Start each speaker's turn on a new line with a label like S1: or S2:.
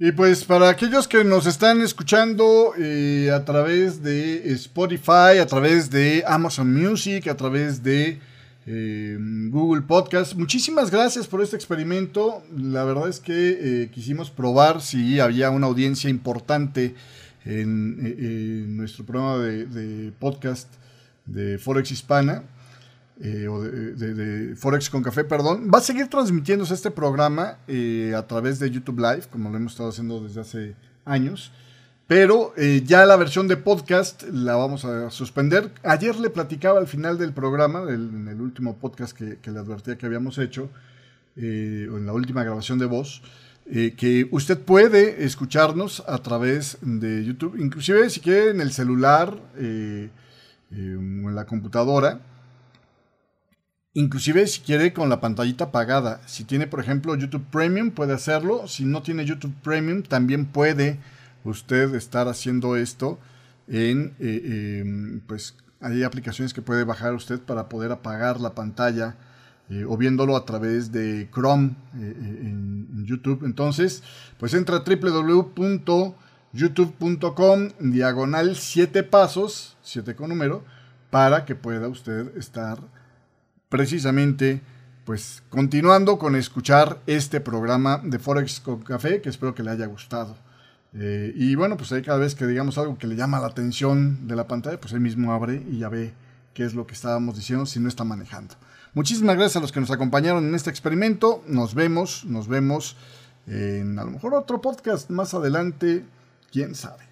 S1: Y pues para aquellos que nos están escuchando eh, a través de Spotify, a través de Amazon Music, a través de eh, Google Podcast, muchísimas gracias por este experimento. La verdad es que eh, quisimos probar si había una audiencia importante en, nuestro programa de podcast de Forex Hispana. Eh, o de, Forex con Café, perdón, va a seguir transmitiéndose este programa eh, a través de YouTube Live, como lo hemos estado haciendo desde hace años. Pero eh, ya la versión de podcast la vamos a suspender. Ayer le platicaba al final del programa, en el último podcast que, le advertía que habíamos hecho, o en la última grabación de voz, que usted puede escucharnos a través de YouTube, inclusive si quiere en el celular o en la computadora. Inclusive si quiere con la pantallita apagada. Si tiene, por ejemplo, YouTube Premium, puede hacerlo. Si no tiene YouTube Premium, también puede usted estar haciendo esto en, eh, em, pues hay aplicaciones que puede bajar usted para poder apagar la pantalla eh, o viéndolo a través de Chrome eh, en, YouTube. Entonces, pues entra www.youtube.com diagonal 7 pasos, 7 con número, para que pueda usted estar precisamente pues continuando con escuchar este programa de Forex con Café, que espero que le haya gustado. Eh, y bueno, pues ahí cada vez que digamos algo que le llama la atención de la pantalla, pues ahí mismo abre y ya ve qué es lo que estábamos diciendo si no está manejando. Muchísimas gracias a los que nos acompañaron en este experimento. Nos vemos, nos vemos en a lo mejor otro podcast más adelante, quién sabe.